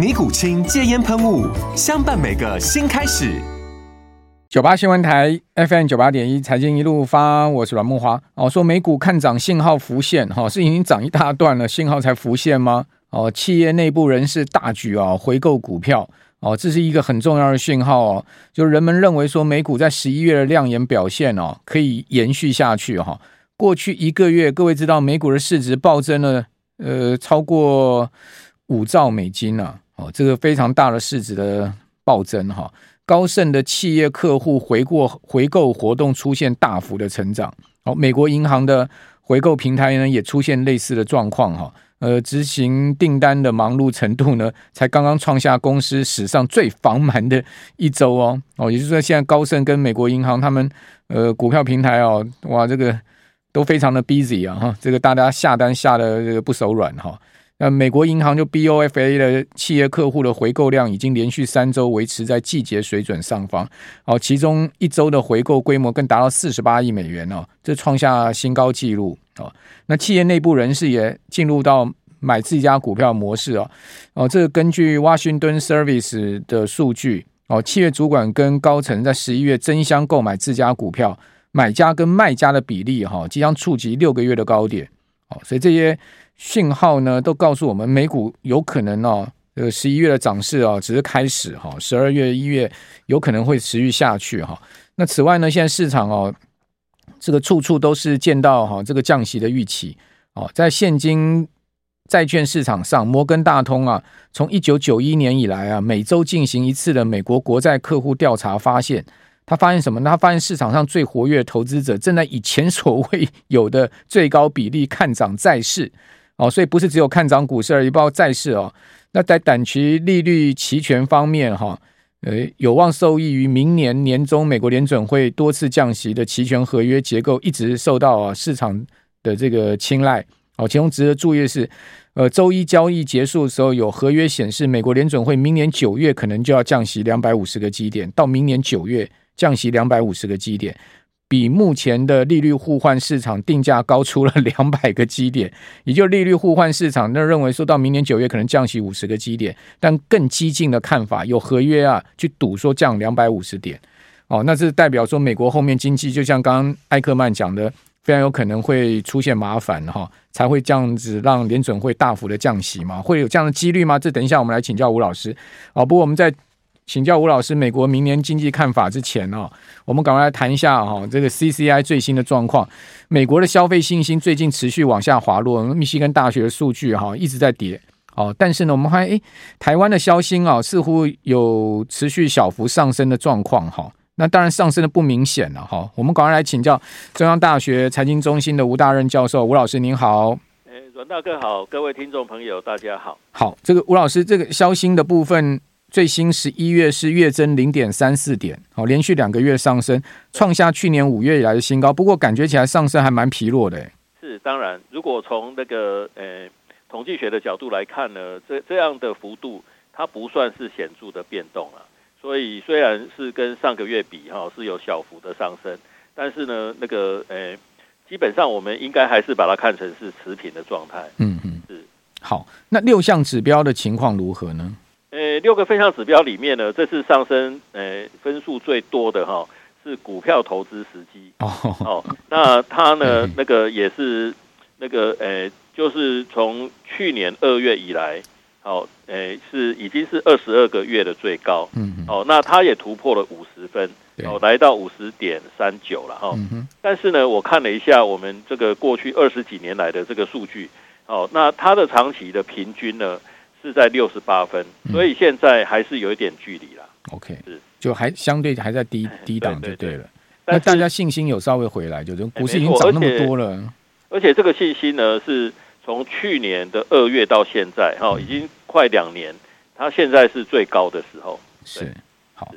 尼古清戒烟喷雾，相伴每个新开始。九八新闻台 FM 九八点一，财经一路发，我是阮木花。哦，说美股看涨信号浮现，哈，是已经涨一大段了，信号才浮现吗？哦，企业内部人士大举啊回购股票，哦，这是一个很重要的讯号哦，就人们认为说美股在十一月的亮眼表现哦，可以延续下去哈。过去一个月，各位知道美股的市值暴增了，呃，超过五兆美金了。哦，这个非常大的市值的暴增哈，高盛的企业客户回过回购活动出现大幅的成长。哦，美国银行的回购平台呢也出现类似的状况哈。呃，执行订单的忙碌程度呢，才刚刚创下公司史上最繁忙的一周哦。哦，也就是说，现在高盛跟美国银行他们呃股票平台哦，哇，这个都非常的 busy 啊哈，这个大家下单下的这个不手软哈。那美国银行就 BOFA 的企业客户的回购量已经连续三周维持在季节水准上方，哦，其中一周的回购规模更达到四十八亿美元哦，这创下新高纪录哦。那企业内部人士也进入到买自家股票模式哦，哦，这个根据 Washington Service 的数据哦，企业主管跟高层在十一月争相购买自家股票，买家跟卖家的比例哈即将触及六个月的高点哦，所以这些。讯号呢，都告诉我们美股有可能哦，呃，十一月的涨势啊，只是开始哈，十二月、一月有可能会持续下去哈。那此外呢，现在市场哦，这个处处都是见到哈这个降息的预期哦，在现金债券市场上，摩根大通啊，从一九九一年以来啊，每周进行一次的美国国债客户调查，发现他发现什么呢？他发现市场上最活跃投资者正在以前所未有的最高比例看涨债市。哦，所以不是只有看涨股市而已，包括债市哦。那在短期利率期权方面，哈，呃，有望受益于明年年中美国联准会多次降息的期权合约结构一直受到啊市场的这个青睐。哦，其中值得注意的是，呃，周一交易结束的时候，有合约显示美国联准会明年九月可能就要降息两百五十个基点，到明年九月降息两百五十个基点。比目前的利率互换市场定价高出了 两百个基点，也就利率互换市场那认为说到明年九月可能降息五十个基点，但更激进的看法有合约啊去赌说降两百五十点，哦，那这代表说美国后面经济就像刚刚艾克曼讲的，非常有可能会出现麻烦哈，才会这样子让联准会大幅的降息嘛？会有这样的几率吗？这等一下我们来请教吴老师。啊，不过我们在。请教吴老师，美国明年经济看法之前哦，我们赶快来谈一下哈，这个 CCI 最新的状况。美国的消费信心最近持续往下滑落，密西根大学的数据哈一直在跌哦。但是呢，我们发现诶，台湾的消息啊似乎有持续小幅上升的状况哈。那当然上升的不明显了哈。我们赶快来请教中央大学财经中心的吴大任教授，吴老师您好。诶，阮大哥好，各位听众朋友大家好。好，这个吴老师，这个消息的部分。最新十一月是月增零点三四点，好，连续两个月上升，创下去年五月以来的新高。不过感觉起来上升还蛮疲弱的。是，当然，如果从那个呃统计学的角度来看呢，这这样的幅度它不算是显著的变动啊。所以虽然是跟上个月比哈是有小幅的上升，但是呢那个呃基本上我们应该还是把它看成是持平的状态。嗯嗯，是。好，那六项指标的情况如何呢？呃，六个分项指标里面呢，这次上升，呃，分数最多的哈是股票投资时机哦哦，那它呢，那个也是那个呃，就是从去年二月以来，好，呃，是已经是二十二个月的最高，嗯哦，那它也突破了五十分，哦，来到五十点三九了哈。嗯、但是呢，我看了一下我们这个过去二十几年来的这个数据，哦，那它的长期的平均呢是在六十八分，所以现在还是有一点距离了。OK，是就还相对还在低低档就对了。那大家信心有稍微回来，就是股市已经涨那么多了。而且，而且这个信心呢，是从去年的二月到现在，哈、嗯，已经快两年，它现在是最高的时候。是好，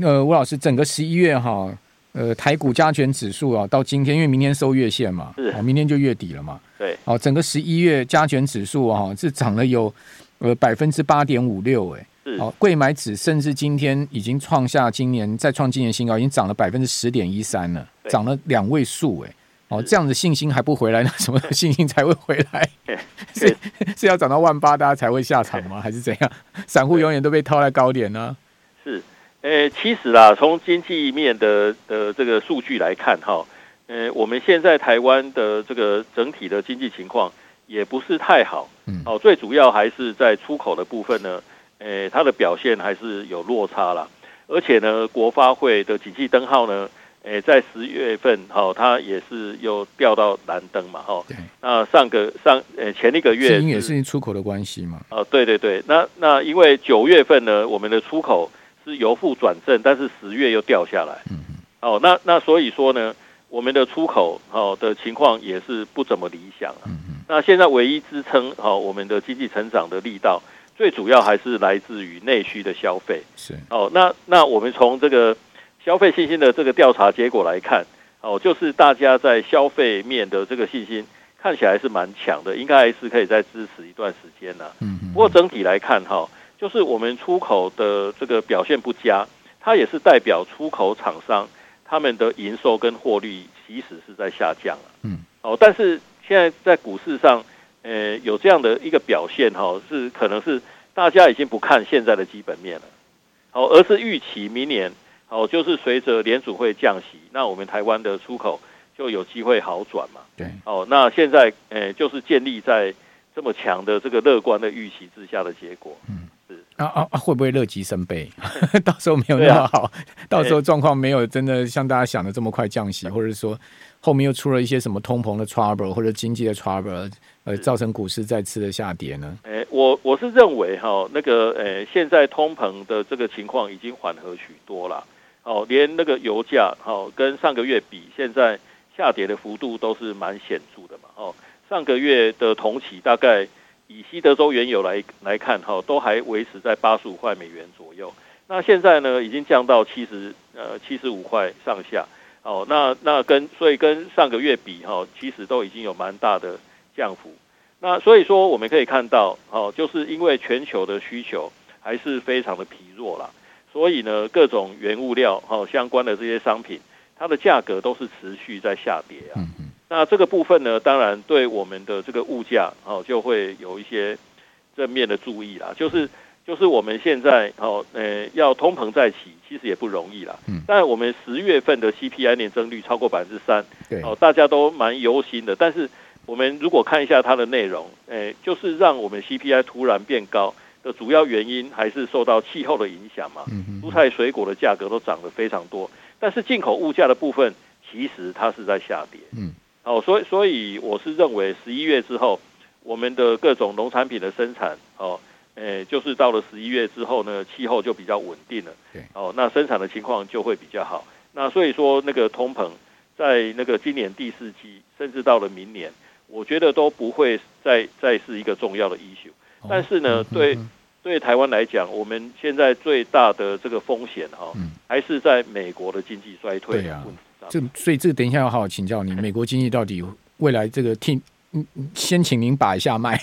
呃，吴老师，整个十一月哈，呃，台股加权指数啊，到今天，因为明天收月线嘛，是，明天就月底了嘛，对，好，整个十一月加权指数啊，是涨了有呃百分之八点五六，哎。是。好，贵买指甚至今天已经创下今年再创今年新高，已经涨了百分之十点一三了，涨了两位数哎。哦，这样子信心还不回来，那什么信心才会回来？是是要涨到万八大家才会下场吗？还是怎样？散户永远都被套在高点呢？是，呃，其实啦，从经济面的的这个数据来看，哈，呃，我们现在台湾的这个整体的经济情况也不是太好。嗯，哦，最主要还是在出口的部分呢。呃，它的表现还是有落差啦，而且呢，国发会的景气灯号呢，诶，在十月份哈，它也是又掉到蓝灯嘛，哈。那上个上诶前一个月，也是出口的关系嘛。哦，对对对，那那因为九月份呢，我们的出口是由负转正，但是十月又掉下来。嗯嗯。哦，那那所以说呢，我们的出口好的情况也是不怎么理想啊。嗯嗯。那现在唯一支撑好我们的经济成长的力道。最主要还是来自于内需的消费，是哦。那那我们从这个消费信心的这个调查结果来看，哦，就是大家在消费面的这个信心看起来是蛮强的，应该还是可以再支持一段时间呢。嗯嗯。不过整体来看，哈，就是我们出口的这个表现不佳，它也是代表出口厂商他们的营收跟获利其实是在下降。嗯。哦，但是现在在股市上。呃，有这样的一个表现哈，是可能是大家已经不看现在的基本面了，好，而是预期明年，好，就是随着联储会降息，那我们台湾的出口就有机会好转嘛。对，哦，那现在，呃，就是建立在这么强的这个乐观的预期之下的结果。嗯，是啊啊啊，会不会乐极生悲？到时候没有那么好，啊、到时候状况没有真的像大家想的这么快降息，或者说后面又出了一些什么通膨的 trouble 或者经济的 trouble。呃，造成股市再次的下跌呢？诶、欸，我我是认为哈，那个诶、欸，现在通膨的这个情况已经缓和许多了。哦，连那个油价，哈，跟上个月比，现在下跌的幅度都是蛮显著的嘛。哦，上个月的同期，大概以西德州原油来来看，哈，都还维持在八十五块美元左右。那现在呢，已经降到七十呃七十五块上下。哦，那那跟所以跟上个月比，哈，其实都已经有蛮大的。降幅，那所以说我们可以看到，哦，就是因为全球的需求还是非常的疲弱啦，所以呢，各种原物料哦相关的这些商品，它的价格都是持续在下跌啊。那这个部分呢，当然对我们的这个物价哦就会有一些正面的注意啦。就是就是我们现在哦，呃，要通膨再起，其实也不容易啦。嗯但我们十月份的 CPI 年增率超过百分之三，哦，大家都蛮忧心的，但是。我们如果看一下它的内容，诶，就是让我们 CPI 突然变高的主要原因，还是受到气候的影响嘛。蔬菜水果的价格都涨得非常多，但是进口物价的部分，其实它是在下跌。嗯，哦，所以所以我是认为十一月之后，我们的各种农产品的生产，哦，诶，就是到了十一月之后呢，气候就比较稳定了。对，哦，那生产的情况就会比较好。那所以说，那个通膨在那个今年第四季，甚至到了明年。我觉得都不会再再是一个重要的 issue，但是呢，对对台湾来讲，我们现在最大的这个风险哈，还是在美国的经济衰退。对啊，这所以这个等一下要好好请教你，美国经济到底未来这个听，先请您把一下脉，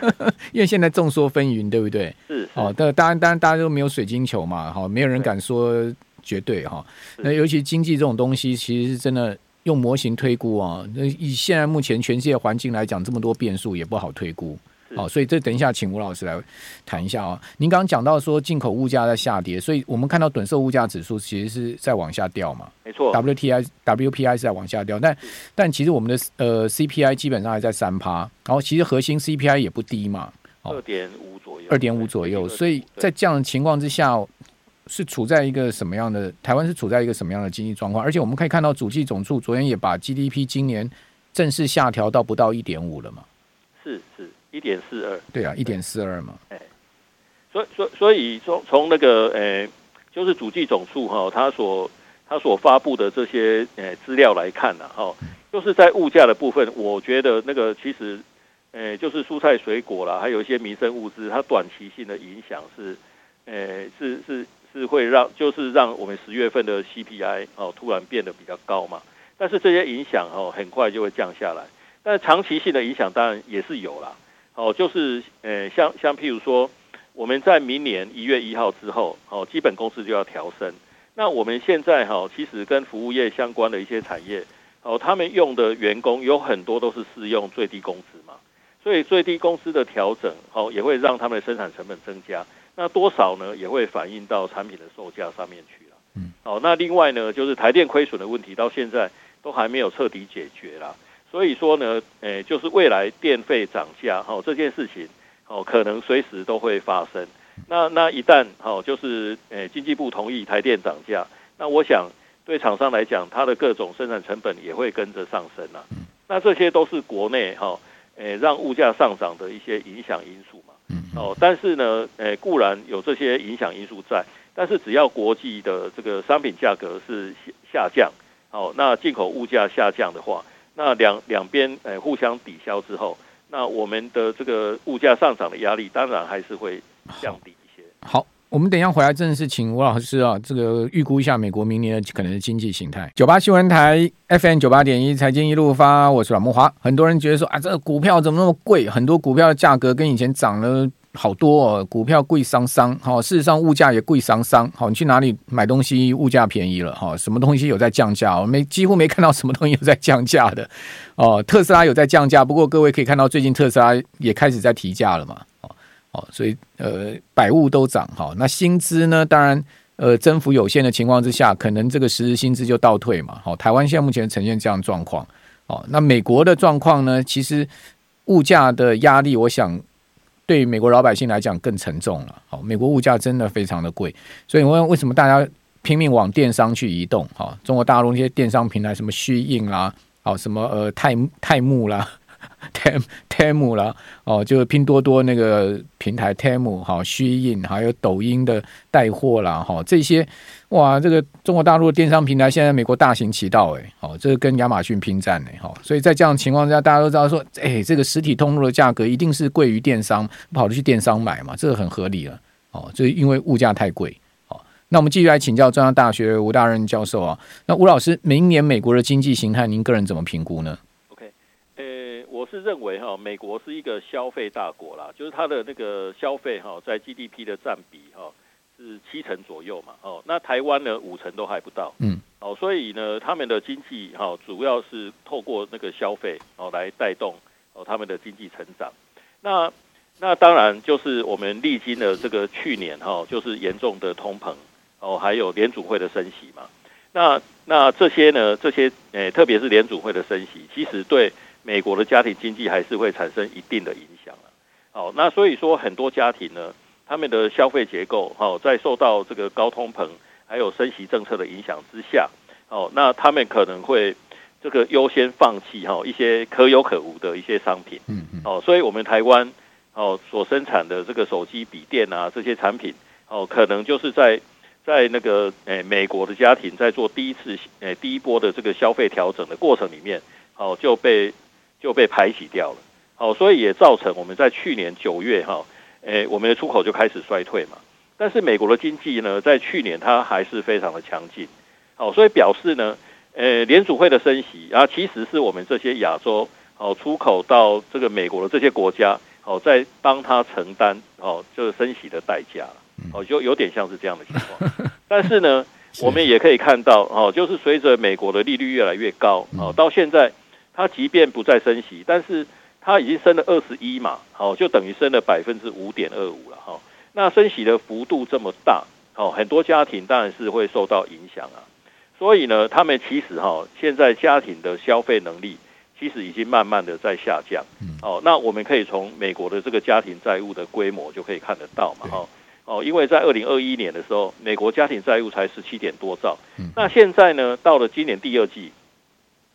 因为现在众说纷纭，对不对？是哦，但当然当然大家都没有水晶球嘛，哈，没有人敢说绝对哈。那尤其经济这种东西，其实是真的。用模型推估啊，那以现在目前全世界环境来讲，这么多变数也不好推估。好，所以这等一下请吴老师来谈一下啊。您刚刚讲到说进口物价在下跌，所以我们看到短售物价指数其实是在往下掉嘛。没错，WTI、WPI 是在往下掉，但但其实我们的呃 CPI 基本上还在三趴，然后其实核心 CPI 也不低嘛，二点五左右，二点五左右。所以在这样的情况之下。是处在一个什么样的？台湾是处在一个什么样的经济状况？而且我们可以看到，主计总处昨天也把 GDP 今年正式下调到不到一点五了嘛？是是，一点四二。对啊，一点四二嘛。哎，所以所所以从从那个呃，就是主计总处哈，它所它所发布的这些呃资料来看呢，哈，就是在物价的部分，我觉得那个其实呃，就是蔬菜水果啦，还有一些民生物资，它短期性的影响是呃是是。是会让，就是让我们十月份的 CPI 哦突然变得比较高嘛，但是这些影响哦很快就会降下来，但是长期性的影响当然也是有啦，哦就是呃像像譬如说我们在明年一月一号之后哦基本工资就要调升，那我们现在哈其实跟服务业相关的一些产业哦他们用的员工有很多都是适用最低工资嘛，所以最低工资的调整哦也会让他们的生产成本增加。那多少呢？也会反映到产品的售价上面去了。嗯，好，那另外呢，就是台电亏损的问题，到现在都还没有彻底解决啦。所以说呢，诶，就是未来电费涨价，哈这件事情，哦，可能随时都会发生。那那一旦哦，就是诶，经济部同意台电涨价，那我想对厂商来讲，它的各种生产成本也会跟着上升啦。那这些都是国内哈，诶，让物价上涨的一些影响因素嘛。哦，但是呢，诶，固然有这些影响因素在，但是只要国际的这个商品价格是下降，哦，那进口物价下降的话，那两两边诶互相抵消之后，那我们的这个物价上涨的压力当然还是会降低一些。好。好我们等一下回来，正式请吴老师啊，这个预估一下美国明年的可能的经济形态。九八新闻台 FM 九八点一财经一路发，我是阮木华。很多人觉得说啊，这个股票怎么那么贵？很多股票的价格跟以前涨了好多哦，股票贵桑桑。好，事实上物价也贵桑桑。好，你去哪里买东西，物价便宜了哈？什么东西有在降价？我没几乎没看到什么东西有在降价的哦。特斯拉有在降价，不过各位可以看到，最近特斯拉也开始在提价了嘛。哦哦，所以呃，百物都涨哈。那薪资呢？当然，呃，增幅有限的情况之下，可能这个实质薪资就倒退嘛。好，台湾现在目前呈现这样状况。哦，那美国的状况呢？其实物价的压力，我想对美国老百姓来讲更沉重了。好，美国物价真的非常的贵，所以我问为什么大家拼命往电商去移动？哈，中国大陆那些电商平台，什么虚印啦，好，什么呃泰泰木啦。Tem Temu 啦，哦，就是拼多多那个平台 Temu 哈，Shein 还有抖音的带货啦，哈，这些哇，这个中国大陆的电商平台现在美国大行其道哎，哦，这个跟亚马逊拼战呢，哈，所以在这样的情况下，大家都知道说，哎，这个实体通路的价格一定是贵于电商，跑着去电商买嘛，这个很合理了，哦，这因为物价太贵，哦，那我们继续来请教中央大学吴大任教授啊，那吴老师，明年美国的经济形态，您个人怎么评估呢？我是认为哈，美国是一个消费大国啦，就是它的那个消费哈，在 GDP 的占比哈是七成左右嘛，哦，那台湾呢五成都还不到，嗯，哦，所以呢，他们的经济哈主要是透过那个消费哦来带动哦他们的经济成长。那那当然就是我们历经了这个去年哈，就是严重的通膨哦，还有联储会的升息嘛。那那这些呢，这些诶，特别是联储会的升息，其实对美国的家庭经济还是会产生一定的影响啊。好，那所以说很多家庭呢，他们的消费结构，好，在受到这个高通膨还有升息政策的影响之下，哦，那他们可能会这个优先放弃哈一些可有可无的一些商品。嗯嗯。哦，所以我们台湾哦所生产的这个手机、笔电啊这些产品，哦，可能就是在在那个诶美国的家庭在做第一次诶第一波的这个消费调整的过程里面，哦就被。就被排挤掉了，好，所以也造成我们在去年九月哈，诶，我们的出口就开始衰退嘛。但是美国的经济呢，在去年它还是非常的强劲，好，所以表示呢，诶，联储会的升息啊，其实是我们这些亚洲哦出口到这个美国的这些国家哦，在帮他承担哦，就是升息的代价，哦，就有点像是这样的情况。但是呢，我们也可以看到哦，就是随着美国的利率越来越高哦，到现在。它即便不再升息，但是它已经升了二十一嘛，好，就等于升了百分之五点二五了哈。那升息的幅度这么大，好，很多家庭当然是会受到影响啊。所以呢，他们其实哈，现在家庭的消费能力其实已经慢慢的在下降。哦，那我们可以从美国的这个家庭债务的规模就可以看得到嘛，哈。哦，因为在二零二一年的时候，美国家庭债务才十七点多兆，那现在呢，到了今年第二季，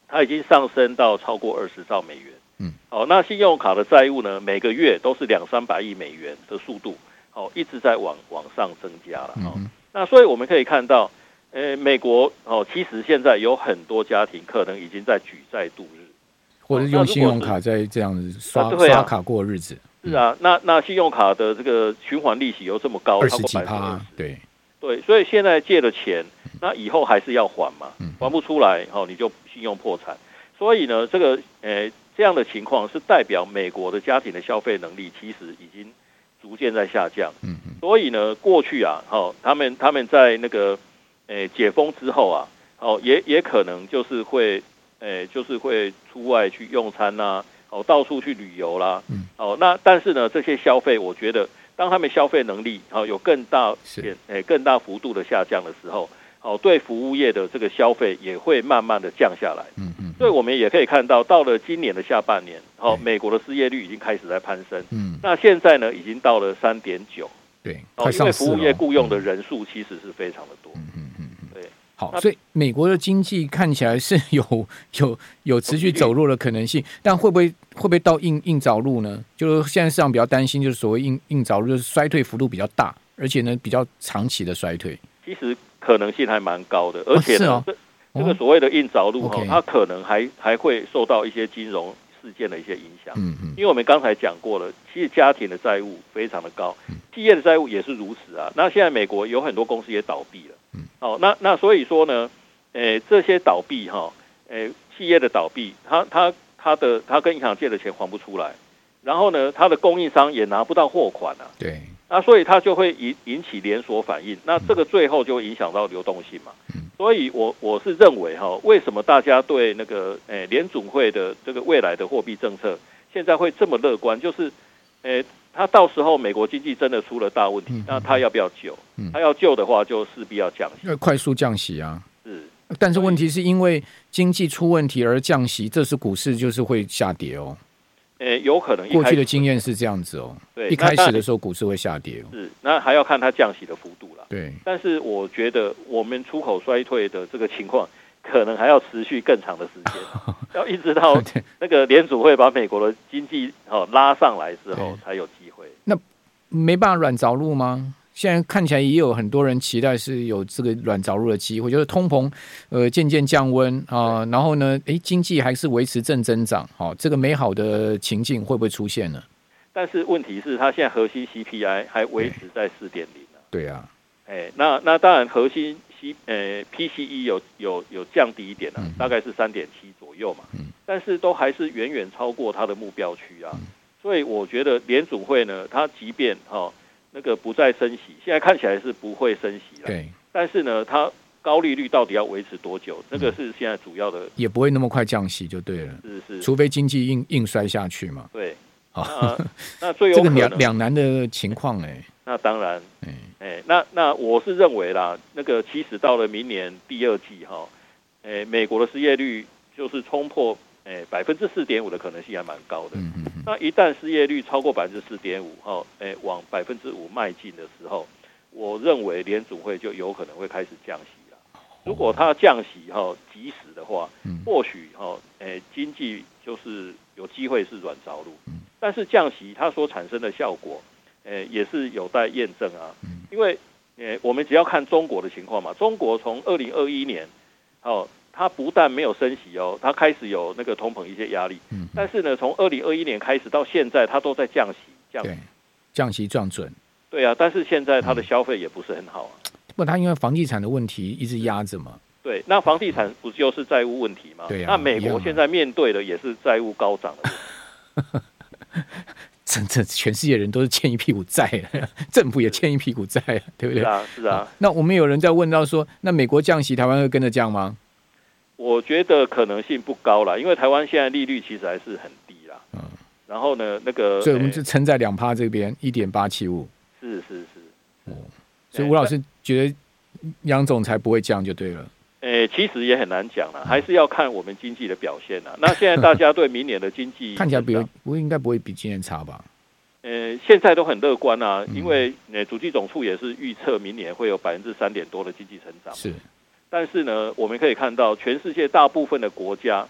它已经上升到超过二十兆美元。嗯，哦，那信用卡的债务呢，每个月都是两三百亿美元的速度，哦，一直在往往上增加了。哦，那所以我们可以看到，呃，美国哦，其实现在有很多家庭可能已经在举债度日，或者用信用卡在这样子刷刷卡过日子。是啊，那那信用卡的这个循环利息又这么高，二十几趴，对对，所以现在借了钱，那以后还是要还嘛，还不出来，哦，你就信用破产。所以呢，这个呃这样的情况是代表美国的家庭的消费能力其实已经逐渐在下降。嗯嗯。所以呢，过去啊，哦，他们他们在那个呃解封之后啊，哦，也也可能就是会呃就是会出外去用餐呐、啊。哦，到处去旅游啦，嗯，哦，那但是呢，这些消费，我觉得当他们消费能力哦有更大点诶更大幅度的下降的时候，哦，对服务业的这个消费也会慢慢的降下来，嗯嗯，所以我们也可以看到，到了今年的下半年，哦，美国的失业率已经开始在攀升，嗯，那现在呢，已经到了三点九，对，哦，因为服务业雇佣的人数其实是非常的多，嗯嗯对。好，所以美国的经济看起来是有有有持续走弱的可能性，但会不会会不会到硬硬着陆呢？就是现在市场比较担心，就是所谓硬硬着陆，就是衰退幅度比较大，而且呢比较长期的衰退。其实可能性还蛮高的，而且呢，哦哦、这这个所谓的硬着陆哈，它可能还还会受到一些金融事件的一些影响。嗯嗯，因为我们刚才讲过了，其实家庭的债务非常的高，企业的债务也是如此啊。那现在美国有很多公司也倒闭了。嗯哦，那那所以说呢，诶、欸，这些倒闭哈，诶、欸，企业的倒闭，他他他的他跟银行借的钱还不出来，然后呢，他的供应商也拿不到货款啊，对，那所以他就会引引起连锁反应，那这个最后就会影响到流动性嘛。嗯、所以我我是认为哈，为什么大家对那个诶、欸、联总会的这个未来的货币政策现在会这么乐观？就是诶。欸他到时候美国经济真的出了大问题，嗯、那他要不要救？嗯、他要救的话，就势必要降息，要快速降息啊！是，但是问题是因为经济出问题而降息，这是股市就是会下跌哦。诶、欸，有可能。过去的经验是这样子哦。对，一开始的时候股市会下跌哦。是，那还要看它降息的幅度了。对，但是我觉得我们出口衰退的这个情况。可能还要持续更长的时间，要一直到那个联储会把美国的经济哦拉上来之后才有机会。那没办法软着陆吗？现在看起来也有很多人期待是有这个软着陆的机会，就是通膨呃渐渐降温啊，然后呢，诶经济还是维持正增长，好，这个美好的情境会不会出现呢？但是问题是，它现在核心 CPI 还维持在四点零。对。啊，哎，那那当然核心。C 呃 PCE 有有有降低一点了，啊，大概是三点七左右嘛，嗯。但是都还是远远超过它的目标区啊，所以我觉得联准会呢，它即便哈，哦，那个不再升息，现在看起来是不会升息了，对，但是呢，它高利率到底要维持多久？这个是现在主要的，也不会那么快降息就对了，是是，除非经济硬硬摔下去嘛，对，好，那最有这个两两难的情况哎。那当然，哎、欸，那那我是认为啦，那个其实到了明年第二季哈，哎、欸，美国的失业率就是冲破哎百分之四点五的可能性还蛮高的。嗯嗯嗯。那一旦失业率超过百分之四点五哈，哎，往百分之五迈进的时候，我认为联储会就有可能会开始降息了。如果它降息哈及时的话，或许哈，哎，经济就是有机会是软着陆。但是降息它所产生的效果。诶，也是有待验证啊，因为诶，我们只要看中国的情况嘛，中国从二零二一年，哦，它不但没有升息哦，它开始有那个通膨一些压力，嗯，但是呢，从二零二一年开始到现在，它都在降息，降息，降息降准，对啊，但是现在它的消费也不是很好啊，不，它因为房地产的问题一直压着嘛，对，那房地产不就是债务问题吗？对啊，那美国现在面对的也是债务高涨的问题。真的，全世界人都是欠一屁股债，政府也欠一屁股债，对不对？是啊，是啊。那我们有人在问到说，那美国降息，台湾会跟着降吗？我觉得可能性不高了，因为台湾现在利率其实还是很低啦。嗯。然后呢，那个，所以我们就撑在两趴这边，一点八七五。是是是。哦。所以吴老师觉得杨总裁不会降就对了。诶，其实也很难讲了，还是要看我们经济的表现了。那现在大家对明年的经济 看起来比不应该不会比今年差吧？呃，现在都很乐观啊，嗯、因为呃，主计总处也是预测明年会有百分之三点多的经济成长。是，但是呢，我们可以看到，全世界大部分的国家，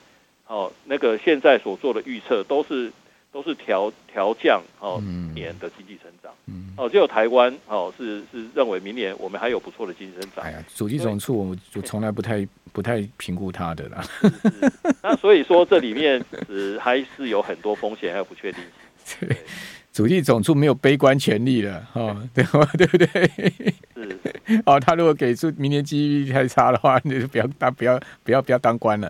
哦，那个现在所做的预测都是都是调调降哦年的经济成长。嗯，哦，只有台湾哦是是认为明年我们还有不错的经济成长。哎呀，主计总处我就从来不太不太评估它的啦。是是那所以说这里面是还是有很多风险还有不确定性。对。主计总处没有悲观权利了，哦，对对不对？是，哦，他如果给出明年 GDP 太差的话，那就不要当不要不要不要当官了。